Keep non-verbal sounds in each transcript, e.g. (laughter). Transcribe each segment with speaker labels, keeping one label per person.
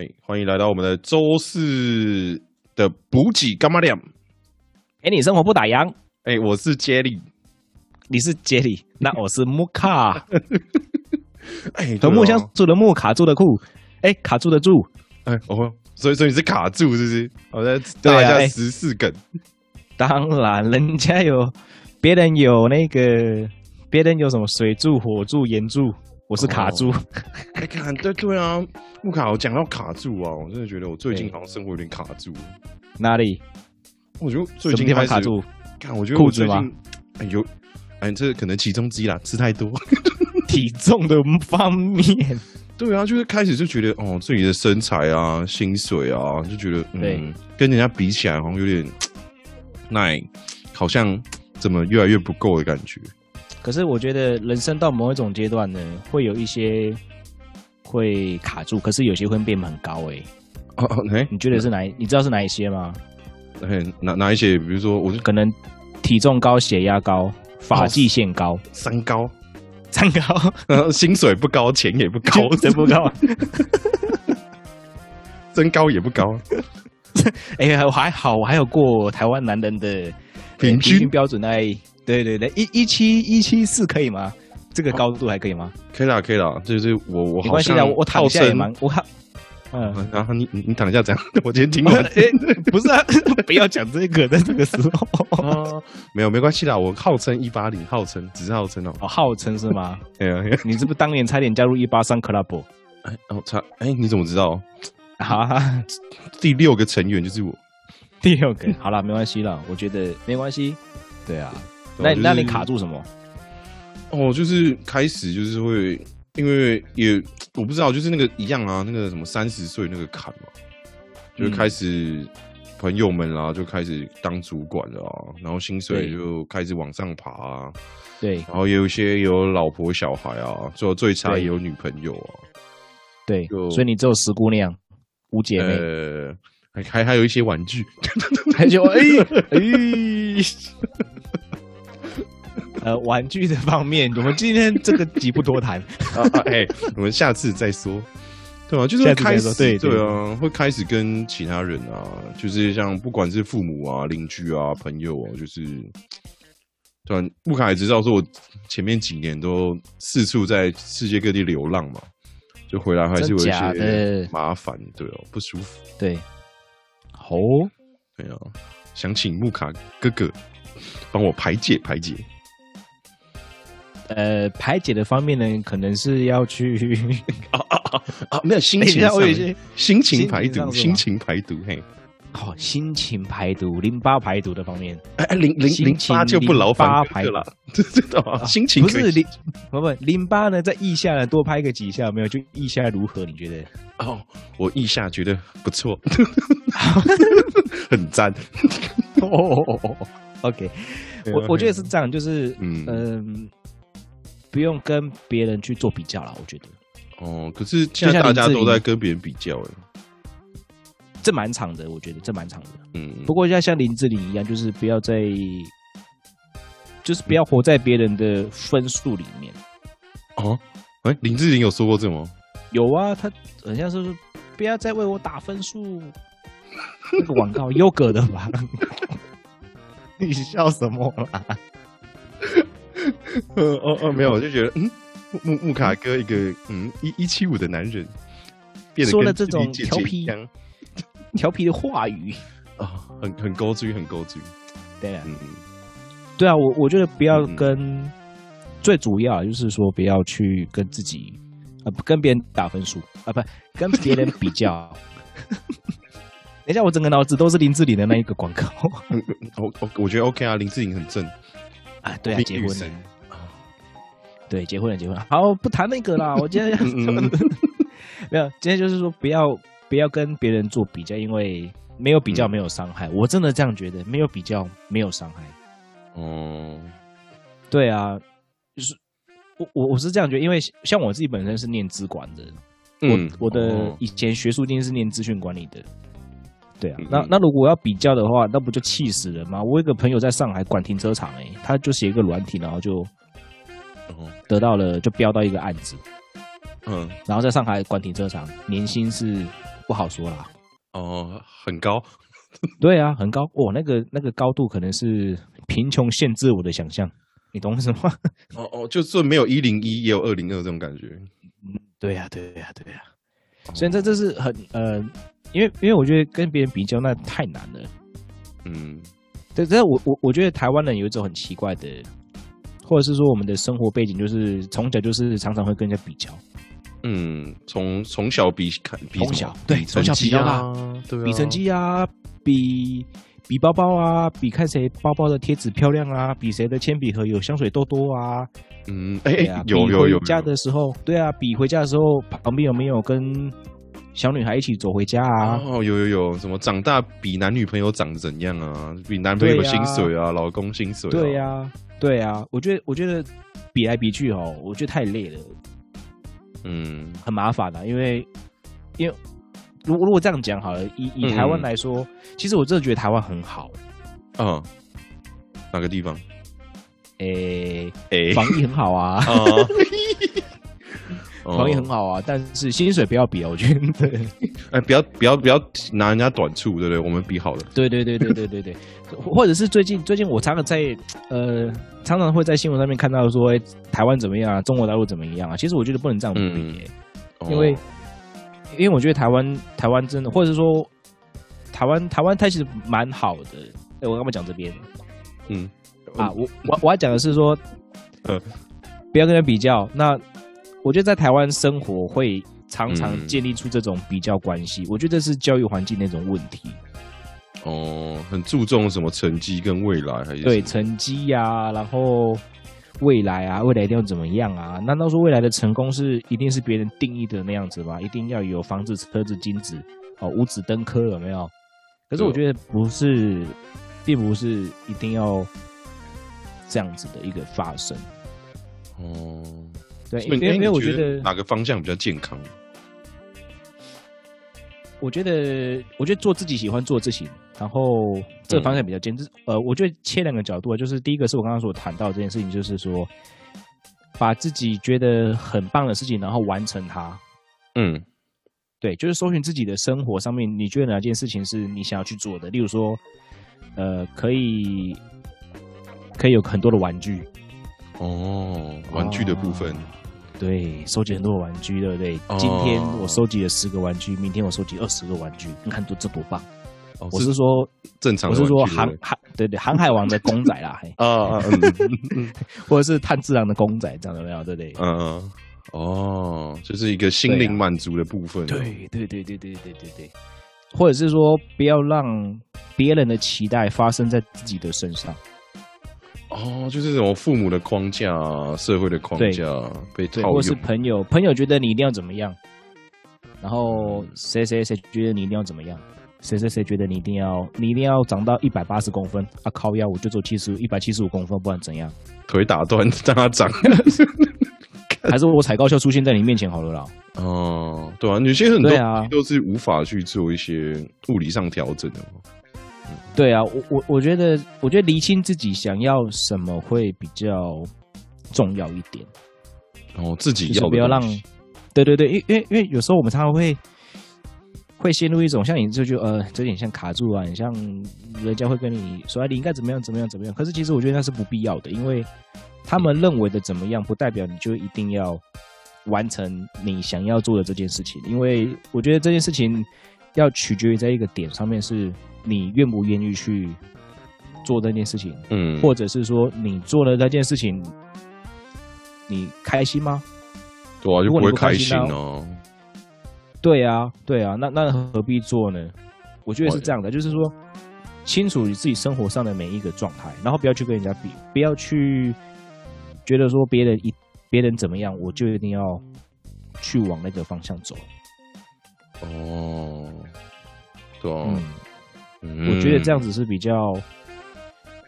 Speaker 1: 哎，欢迎来到我们的周四的补给干嘛亮？
Speaker 2: 哎，你生活不打烊？
Speaker 1: 哎，我是杰里，
Speaker 2: 你是杰里，那我是木卡。(laughs)
Speaker 1: 哎，
Speaker 2: 和木箱住的木，卡住的库，哎，卡住的住，
Speaker 1: 哎，哦，所以说你是卡住，是不是？我在打一下十四梗。(laughs)
Speaker 2: 当然，人家有别人有那个，别人有什么水柱、火柱、岩柱。我是卡住，
Speaker 1: 哎，看，对对啊，木卡，我讲到卡住啊，我真的觉得我最近好像生活有点卡住。
Speaker 2: 哪里？
Speaker 1: 我觉得最近开始
Speaker 2: 卡住。
Speaker 1: 看，我觉得我最近哎有，哎，这可能其中之一啦，吃太多，(laughs)
Speaker 2: 体重的方面。(laughs)
Speaker 1: 对啊，就是开始就觉得哦，自己的身材啊、薪水啊，就觉得嗯，跟人家比起来，好像有点，(tsk) 那好像怎么越来越不够的感觉。
Speaker 2: 可是我觉得人生到某一种阶段呢，会有一些会卡住，可是有些会变很高哎。
Speaker 1: 哦哦，哎，
Speaker 2: 你觉得是哪？你知道是哪一些吗？
Speaker 1: 哎，哪哪一些？比如说，我
Speaker 2: 可能体重高、血压高、发际线高、
Speaker 1: 三高、
Speaker 2: 三高，然 (laughs) 后
Speaker 1: 薪水不高，钱也不高，
Speaker 2: 真不高，(laughs)
Speaker 1: 身高也不高。(laughs)
Speaker 2: 哎，我还好，我还有过台湾男人的
Speaker 1: 平均
Speaker 2: 标准哎。对对对，一一七一七四可以吗？这个高度还可以吗？
Speaker 1: 可以啦，可以啦。就是我我
Speaker 2: 没关系的，我躺下也蛮我看。
Speaker 1: 嗯，然后你你躺下这样，(laughs) 我今天听完。(laughs)
Speaker 2: 不是啊，(laughs) 不要讲这个，在这个时候。
Speaker 1: 哦没有没关系啦，我号称一八零，号称只是号称哦。
Speaker 2: 哦，号称是吗？
Speaker 1: 哎呀，
Speaker 2: 你是不是当年差点加入一八三 club？
Speaker 1: 哎哦，差哎，你怎么知道？
Speaker 2: 好，
Speaker 1: 第六个成员就是我。
Speaker 2: 第六个，好了，没关系了，我觉得没关系。对啊。那那你卡住什么？
Speaker 1: 哦，就是开始就是会，因为也我不知道，就是那个一样啊，那个什么三十岁那个坎嘛，就开始朋友们啦就开始当主管了啊，然后薪水就开始往上爬啊，
Speaker 2: 对，
Speaker 1: 然后有一些有老婆小孩啊，最后最差也有女朋友啊，
Speaker 2: 对，所以你只有十姑娘五姐妹，
Speaker 1: 还还还有一些玩具，
Speaker 2: 还有哎哎。(laughs) (laughs) 呃，玩具的方面，我们今天这个集不多谈 (laughs)
Speaker 1: 啊！哎，我们下次再说，对啊？就是开始对对啊，会开始跟其他人啊，就是像不管是父母啊、邻居啊、朋友啊，就是对吧？木卡也知道，说我前面几年都四处在世界各地流浪嘛，就回来还是有一些麻烦，对哦，不舒服，
Speaker 2: 对，哦，
Speaker 1: 对啊，想请木卡哥哥帮我排解排解。
Speaker 2: 呃，排解的方面呢，可能是要去
Speaker 1: 啊啊啊啊！没有心情上，心情排毒，心情排毒，嘿，
Speaker 2: 好，心情排毒，淋巴排毒的方面，
Speaker 1: 哎哎，淋淋淋巴就不劳烦排了，知道吗？(laughs) 心情
Speaker 2: 不是淋，不不，淋巴呢，在腋下呢多拍个几下，没有？就腋下如何？你觉得？
Speaker 1: 哦，我腋下觉得不错，(laughs) 很赞。
Speaker 2: 哦，OK，我我觉得是这样，就是嗯嗯。不用跟别人去做比较了，我觉得。
Speaker 1: 哦，可是现在大家都在跟别人比较哎，
Speaker 2: 这蛮长的，我觉得这蛮长的。嗯，不过要像林志玲一样，就是不要在，就是不要活在别人的分数里面。
Speaker 1: 哦，哎，林志玲有说过这吗？
Speaker 2: 有啊，他好像是不要再为我打分数。那个广告优格的吧？(laughs) 你笑什么啦？
Speaker 1: 呃 (laughs) 哦哦，没有，我就觉得，嗯，木木卡哥一个嗯一一七五的男人，
Speaker 2: 说了这种调皮 (laughs) 调皮的话语 (laughs)
Speaker 1: 啊，很很高追，很高追。
Speaker 2: 对啊，嗯，对啊，我我觉得不要跟最主要就是说不要去跟自己啊，跟别人打分数啊，不跟别人比较。等一下，我整个脑子都是林志玲的那一个广告。
Speaker 1: 我我我觉得 OK 啊，林志玲很正。
Speaker 2: 啊，对啊，结婚了对，结婚了，结婚了。好，不谈那个啦。(laughs) 我今天 (laughs) 没有，今天就是说，不要不要跟别人做比较，因为没有比较没有伤害。我真的这样觉得，没有比较没有伤害。哦，对啊，就是我我我是这样觉得，因为像我自己本身是念资管的，我我的以前学术经是念资讯管理的。对啊，那那如果要比较的话，那不就气死人吗？我一个朋友在上海管停车场，哎，他就写一个软体，然后就得到了，就标到一个案子，嗯，然后在上海管停车场，年薪是不好说啦。
Speaker 1: 哦，很高。(laughs)
Speaker 2: 对啊，很高。哦，那个那个高度可能是贫穷限制我的想象，你懂什么？
Speaker 1: 哦哦，就是没有一零一，也有二零二这种感觉。
Speaker 2: 嗯，对呀，对呀，对呀。所以这这是很呃，因为因为我觉得跟别人比较那太难了。嗯，对，这我我我觉得台湾人有一种很奇怪的，或者是说我们的生活背景就是从小就是常常会跟人家比较。
Speaker 1: 嗯，从从小比看，
Speaker 2: 从小对从小比
Speaker 1: 较
Speaker 2: 对，比成绩啊，比比包包啊，比看谁包包的贴纸漂亮啊，比谁的铅笔盒有香水多多啊。
Speaker 1: 嗯，哎哎，有有有。
Speaker 2: 家的时候，对啊，比回家的时候旁边有没有跟小女孩一起走回家啊？
Speaker 1: 哦，有有有，什么长大比男女朋友长得怎样啊？比男朋友薪水啊，老公薪水。
Speaker 2: 对呀，对呀，我觉得我觉得比来比去哦，我觉得太累了。嗯，很麻烦的，因为因为如果如果这样讲好了，以以台湾来说，其实我真的觉得台湾很好。
Speaker 1: 嗯，哪个地方？
Speaker 2: 诶诶，防疫很好啊，防疫很好啊，但是薪水不要比啊，我觉得。
Speaker 1: 哎，不要不要不要拿人家短处，对不对？我们比好了。
Speaker 2: 对对对对对对对，(laughs) 或者是最近最近我常常在呃常常会在新闻上面看到说台湾怎么样啊，中国大陆怎么样啊？其实我觉得不能这样比，因为因为我觉得台湾台湾真的，或者是说台湾台湾它其实蛮好的。哎，我刚刚讲这边，嗯。啊，我我我要讲的是说，呃，不要跟人比较。那我觉得在台湾生活会常常建立出这种比较关系，我觉得这是教育环境那种问题。
Speaker 1: 哦，很注重什么成绩跟未来，还是
Speaker 2: 对成绩呀，然后未来啊，未来一定要怎么样啊？难道说未来的成功是一定是别人定义的那样子吗？一定要有房子、车子、金子，哦，五子登科有没有？可是我觉得不是，并不是一定要。这样子的一个发生，哦，对，因为因为我觉得
Speaker 1: 哪个方向比较健康？
Speaker 2: 我觉得，我觉得做自己喜欢做的事情，然后这个方向比较坚持。呃，我觉得切两个角度，就是第一个是我刚刚所谈到这件事情，就是说把自己觉得很棒的事情，然后完成它。嗯，对，就是搜寻自己的生活上面，你觉得哪件事情是你想要去做的？例如说，呃，可以。可以有很多的玩具
Speaker 1: 哦，玩具的部分，
Speaker 2: 对，收集很多的玩具，对不对？今天我收集了十个玩具，明天我收集二十个玩具，你看多这多棒！我是说
Speaker 1: 正常，
Speaker 2: 我是说航航对对 (laughs) 航海王的公仔啦，啊啊，(laughs) 或者是炭治郎的公仔，这样有没有？对不对？嗯，
Speaker 1: 哦，就是一个心灵满足的部分。
Speaker 2: 对对对对对对对对，或者是说不要让别人的期待发生在自己的身上。
Speaker 1: 哦，就是这种父母的框架、社会的框架被套用，
Speaker 2: 或是朋友，朋友觉得你一定要怎么样，然后谁谁谁觉得你一定要怎么样，谁谁谁觉得你一定要你一定要长到一百八十公分啊，靠腰我就做七十一百七十五公分，不然怎样？
Speaker 1: 腿打断让他长，(laughs)
Speaker 2: 还是我踩高跷出现在你面前好了啦？
Speaker 1: 哦，对啊，有些很多都是无法去做一些物理上调整的。
Speaker 2: 对啊，我我我觉得，我觉得厘清自己想要什么会比较重要一点。
Speaker 1: 哦，自己要
Speaker 2: 不要让？对对对，因因为因为有时候我们常常会会陷入一种像你这就呃，有点像卡住啊，很像人家会跟你说你应该怎么样怎么样怎么样。可是其实我觉得那是不必要的，因为他们认为的怎么样，不代表你就一定要完成你想要做的这件事情。因为我觉得这件事情要取决于在一个点上面是。你愿不愿意去做那件事情？嗯，或者是说你做了那件事情，你开心吗？
Speaker 1: 对啊，就不会开心哦。
Speaker 2: 对啊，对啊，那那何必做呢？我觉得是这样的，就是说清楚你自己生活上的每一个状态，然后不要去跟人家比，不要去觉得说别人一别人怎么样，我就一定要去往那个方向走。
Speaker 1: 哦，对啊。
Speaker 2: 我觉得这样子是比较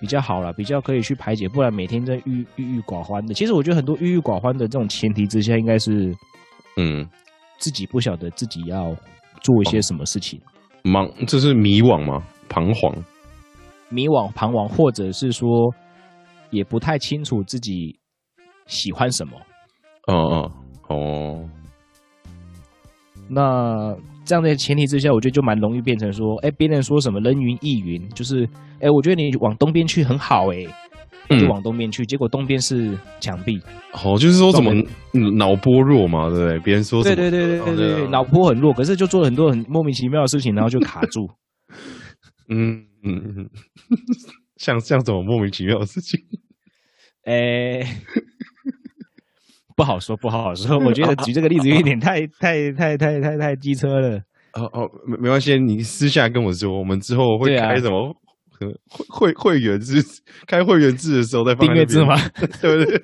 Speaker 2: 比较好了，比较可以去排解，不然每天在郁郁郁寡欢的。其实我觉得很多郁郁寡欢的这种前提之下，应该是嗯，自己不晓得自己要做一些什么事情，
Speaker 1: 忙，这是迷惘吗？彷徨，
Speaker 2: 迷惘彷徨，或者是说也不太清楚自己喜欢什么。
Speaker 1: 哦哦哦，
Speaker 2: 那。这样的前提之下，我觉得就蛮容易变成说，哎，别人说什么人云亦云，就是，哎，我觉得你往东边去很好，哎，就往东边去，结果东边是墙壁。
Speaker 1: 哦，就是说怎么脑波弱嘛，对不对？别人说
Speaker 2: 对对对对对对，脑波很弱，可是就做了很多很莫名其妙的事情，然后就卡住。
Speaker 1: 嗯 (laughs) 嗯嗯，(laughs) 像像什么莫名其妙的事情？
Speaker 2: 哎。不好说，不好说。我觉得举这个例子有点太太太太太太机车了。
Speaker 1: 哦哦，没没关系，你私下跟我说，我们之后会开什么会会会员制，开会员制的时候再
Speaker 2: 订阅制吗？(laughs)
Speaker 1: 对不对？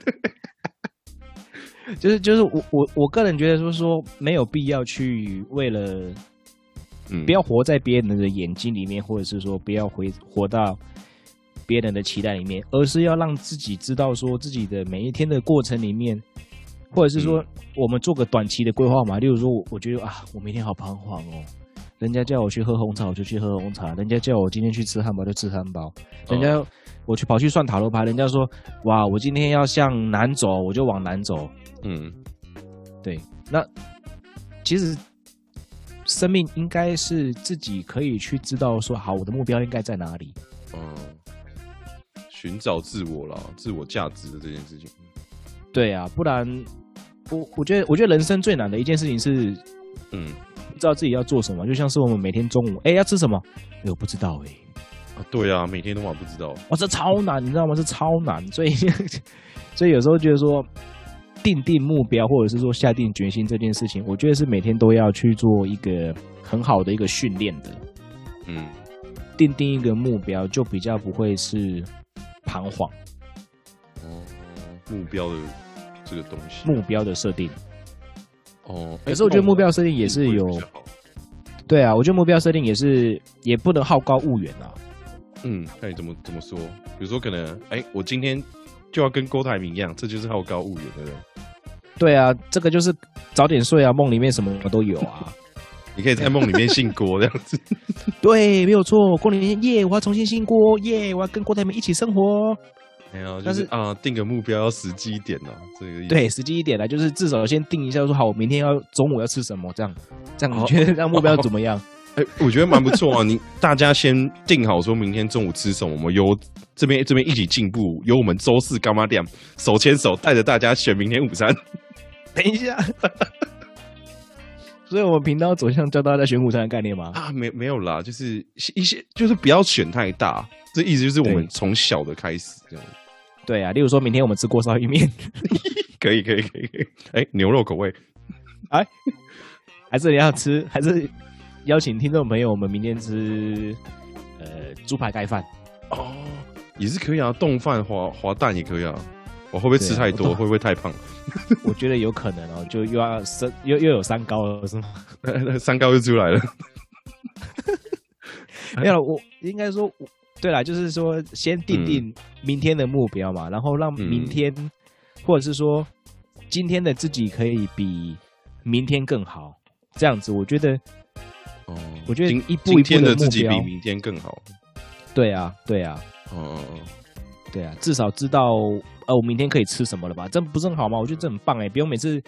Speaker 2: 就是就是我我我个人觉得说说没有必要去为了，不要活在别人的眼睛里面，或者是说不要回活到别人的期待里面，而是要让自己知道说自己的每一天的过程里面。或者是说，我们做个短期的规划嘛？例如说，我我觉得啊，我明天好彷徨哦。人家叫我去喝红茶，我就去喝红茶；人家叫我今天去吃汉堡，就吃汉堡。人家我去跑去算塔罗牌，人家说哇，我今天要向南走，我就往南走。嗯，对。那其实生命应该是自己可以去知道说，好，我的目标应该在哪里。嗯，
Speaker 1: 寻找自我了，自我价值的这件事情。
Speaker 2: 对啊，不然。我我觉得，我觉得人生最难的一件事情是，嗯，不知道自己要做什么。就像是我们每天中午，哎，要吃什么？哎，我不知道哎。
Speaker 1: 啊，对啊，每天都晚不知道。
Speaker 2: 哇，这超难，你知道吗？这超难。所以，(laughs) 所以有时候觉得说，定定目标，或者是说下定决心这件事情，我觉得是每天都要去做一个很好的一个训练的。嗯，定定一个目标，就比较不会是彷徨。
Speaker 1: 哦，目标的。这个东西
Speaker 2: 目标的设定哦，可是我觉得目标设定也是有，对啊，我觉得目标设定也是也不能好高骛远啊。
Speaker 1: 嗯，那你怎么怎么说？比如说，可能哎，我今天就要跟郭台铭一样，这就是好高骛远，对不对？
Speaker 2: 对啊，这个就是早点睡啊，梦里面什么都有啊。(laughs)
Speaker 1: 你可以在梦里面姓郭这样子。(laughs)
Speaker 2: 对，没有错。过年耶，我要重新姓郭耶，我要跟郭台铭一起生活。
Speaker 1: 没有，但是啊，定个目标要实际一点哦。这个
Speaker 2: 对，实际一点呢，就是至少先定一下，说好，我明天要中午要吃什么，这样，这样你觉得 (laughs) 这样目标怎么样？(laughs)
Speaker 1: 哎，我觉得蛮不错啊。你大家先定好，说明天中午吃什么，我们由这边这边一起进步，由我们周四干妈店手牵手带着大家选明天午餐。(laughs)
Speaker 2: 等一下，所以我们频道走向教大家选午餐的概念吗？
Speaker 1: 啊，没没有啦，就是一些就是不要选太大。这意思就是我们从小的开始这样。
Speaker 2: 对啊，例如说明天我们吃锅烧意面，(laughs)
Speaker 1: 可以可以可以可以。哎，牛肉口味，
Speaker 2: 哎，(laughs) 还是你要吃？还是邀请听众朋友，我们明天吃呃猪排盖饭？
Speaker 1: 哦，也是可以啊，冻饭滑滑蛋也可以啊。我会不会吃太多？会不会太胖？(laughs)
Speaker 2: 我觉得有可能哦，就又要三又又有三高了是吗？(laughs)
Speaker 1: 三高又出来了。(laughs)
Speaker 2: 没有，我应该说。对啦，就是说先定定明天的目标嘛，然后让明天，或者是说今天的自己可以比明天更好，这样子我觉得，哦，我觉得一步一步
Speaker 1: 的自己比明天更好。
Speaker 2: 对啊，对啊，哦，对啊，至少知道呃我明天可以吃什么了吧？这不是很好吗？我觉得这很棒哎，不用每次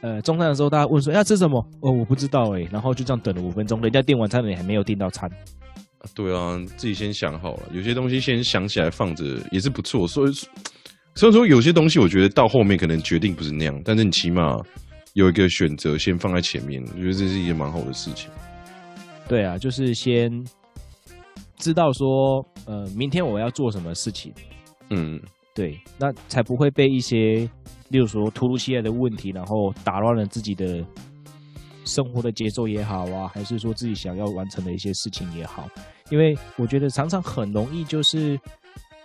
Speaker 2: 呃中餐的时候大家问说要吃什么，哦我不知道哎，然后就这样等了五分钟，人家订完餐了你还没有订到餐。
Speaker 1: 对啊，自己先想好了，有些东西先想起来放着也是不错。所以，所以说有些东西我觉得到后面可能决定不是那样，但是你起码有一个选择先放在前面，我觉得这是一件蛮好的事情。
Speaker 2: 对啊，就是先知道说，呃，明天我要做什么事情。嗯，对，那才不会被一些，例如说突如其来的问题，然后打乱了自己的。生活的节奏也好啊，还是说自己想要完成的一些事情也好，因为我觉得常常很容易就是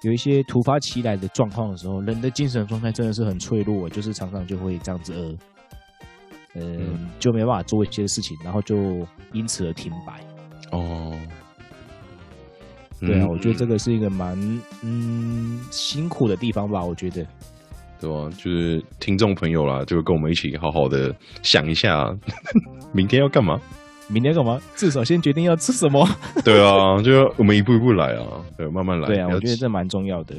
Speaker 2: 有一些突发奇来的状况的时候，人的精神状态真的是很脆弱，就是常常就会这样子呃，嗯，就没办法做一些事情，然后就因此而停摆。哦，对啊，我觉得这个是一个蛮嗯辛苦的地方吧，我觉得。
Speaker 1: 对啊？就是听众朋友啦，就跟我们一起好好的想一下，明天要干嘛？
Speaker 2: 明天干嘛？至少先决定要吃什么。(laughs)
Speaker 1: 对啊，就我们一步一步来啊，对，慢慢来。
Speaker 2: 对啊，我觉得这蛮重要的。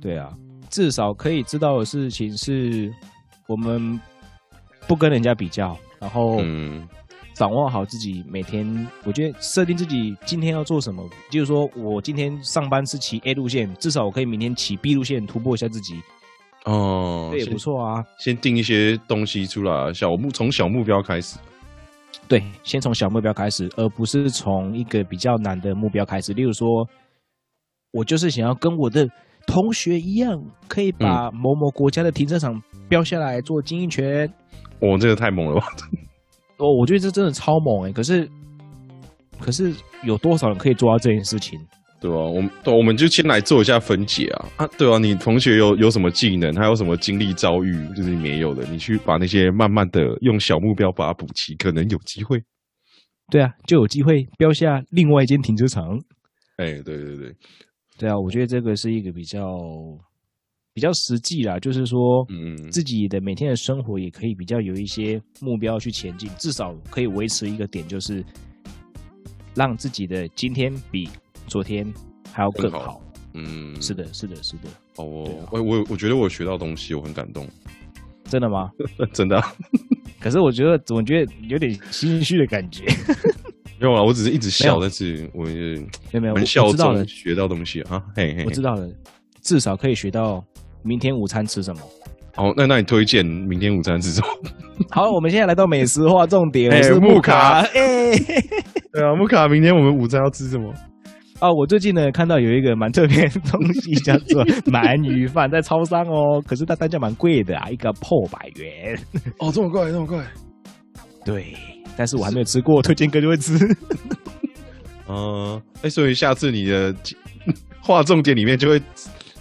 Speaker 2: 对啊，至少可以知道的事情是，我们不跟人家比较，然后掌握好自己每天，我觉得设定自己今天要做什么，就是说我今天上班是骑 A 路线，至少我可以明天骑 B 路线突破一下自己。
Speaker 1: 哦，
Speaker 2: 这也不错啊。
Speaker 1: 先定一些东西出来，小目从小目标开始。
Speaker 2: 对，先从小目标开始，而不是从一个比较难的目标开始。例如说，我就是想要跟我的同学一样，可以把某某国家的停车场标下来做经营权。
Speaker 1: 哦，这个太猛了吧！
Speaker 2: 哦，我觉得这真的超猛哎。可是，可是有多少人可以做到这件事情？
Speaker 1: 对啊，我们我们就先来做一下分解啊啊！对啊，你同学有有什么技能，还有什么经历遭遇，就是你没有的，你去把那些慢慢的用小目标把它补齐，可能有机会。
Speaker 2: 对啊，就有机会标下另外一间停车场。
Speaker 1: 哎，对对对，
Speaker 2: 对啊，我觉得这个是一个比较比较实际啦，就是说，嗯，自己的每天的生活也可以比较有一些目标去前进，至少可以维持一个点，就是让自己的今天比。昨天还要更好，嗯，是的，是的，是的。
Speaker 1: 哦，我我我觉得我学到东西，我很感动。
Speaker 2: 真的吗？(laughs)
Speaker 1: 真的。
Speaker 2: 可是我觉得总觉得有点心虚的感觉。(laughs)
Speaker 1: 没有啊，我只是一直笑，但是我是
Speaker 2: 没有没有，
Speaker 1: 我笑中学到东西啊。嘿嘿，
Speaker 2: 我知道了，至少可以学到明天午餐吃什么。
Speaker 1: 好，那那你推荐明天午餐吃什么？
Speaker 2: 好，我们现在来到美食化重点，我 (laughs) 是木卡。(laughs) 哎，
Speaker 1: 对啊，木卡，明天我们午餐要吃什么？
Speaker 2: 哦，我最近呢看到有一个蛮特别的东西，叫做鳗鱼饭，在超商哦，可是它单价蛮贵的啊，一个破百元。(laughs)
Speaker 1: 哦，这么贵，这么贵。
Speaker 2: 对，但是我还没有吃过，推荐哥就会吃。
Speaker 1: 嗯，哎，所以下次你的划重点里面就会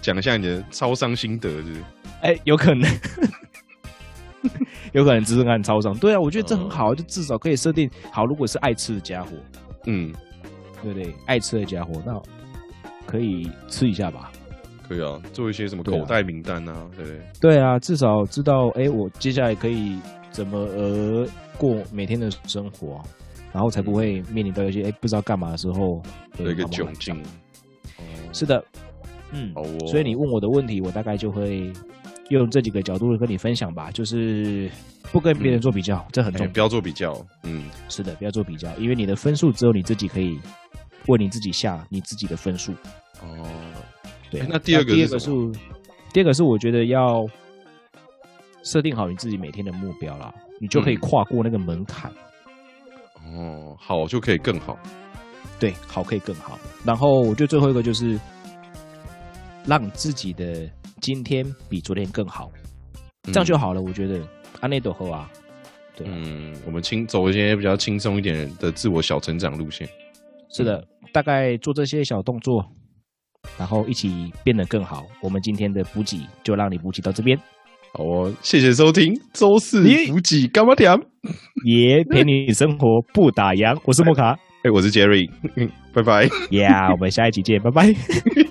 Speaker 1: 讲一下你的超商心得，是不是？
Speaker 2: 哎，有可能，(laughs) 有可能只是看超商。对啊，我觉得这很好，就至少可以设定好，如果是爱吃的家伙，嗯。对对，爱吃的家伙，那可以吃一下吧？
Speaker 1: 可以啊，做一些什么口袋名单啊？对对？
Speaker 2: 对啊，至少知道，哎，我接下来可以怎么呃过每天的生活，然后才不会面临到一些哎不知道干嘛的时候
Speaker 1: 的一个窘境。
Speaker 2: 是的，嗯，所以你问我的问题，我大概就会用这几个角度跟你分享吧，就是。不跟别人做比较，这很重要。
Speaker 1: 不要做比较，嗯，
Speaker 2: 是的，不要做比较，因为你的分数只有你自己可以为你自己下你自己的分数。哦，对。
Speaker 1: 那第二个，
Speaker 2: 第二个是，第二个是我觉得要设定好你自己每天的目标啦，你就可以跨过那个门槛。
Speaker 1: 哦，好就可以更好。
Speaker 2: 对，好可以更好。然后我觉得最后一个就是让自己的今天比昨天更好，这样就好了。我觉得。阿内多喝啊，对，
Speaker 1: 嗯，我们轻走一些比较轻松一点的自我小成长路线。
Speaker 2: 是的，大概做这些小动作，然后一起变得更好。我们今天的补给就让你补给到这边。
Speaker 1: 好哦，谢谢收听周四补给干嘛点？
Speaker 2: 也陪你生活不打烊。我是莫卡，(laughs)
Speaker 1: 哎，我是杰瑞，(laughs) 拜拜。
Speaker 2: Yeah，我们下一期见，拜拜。(laughs)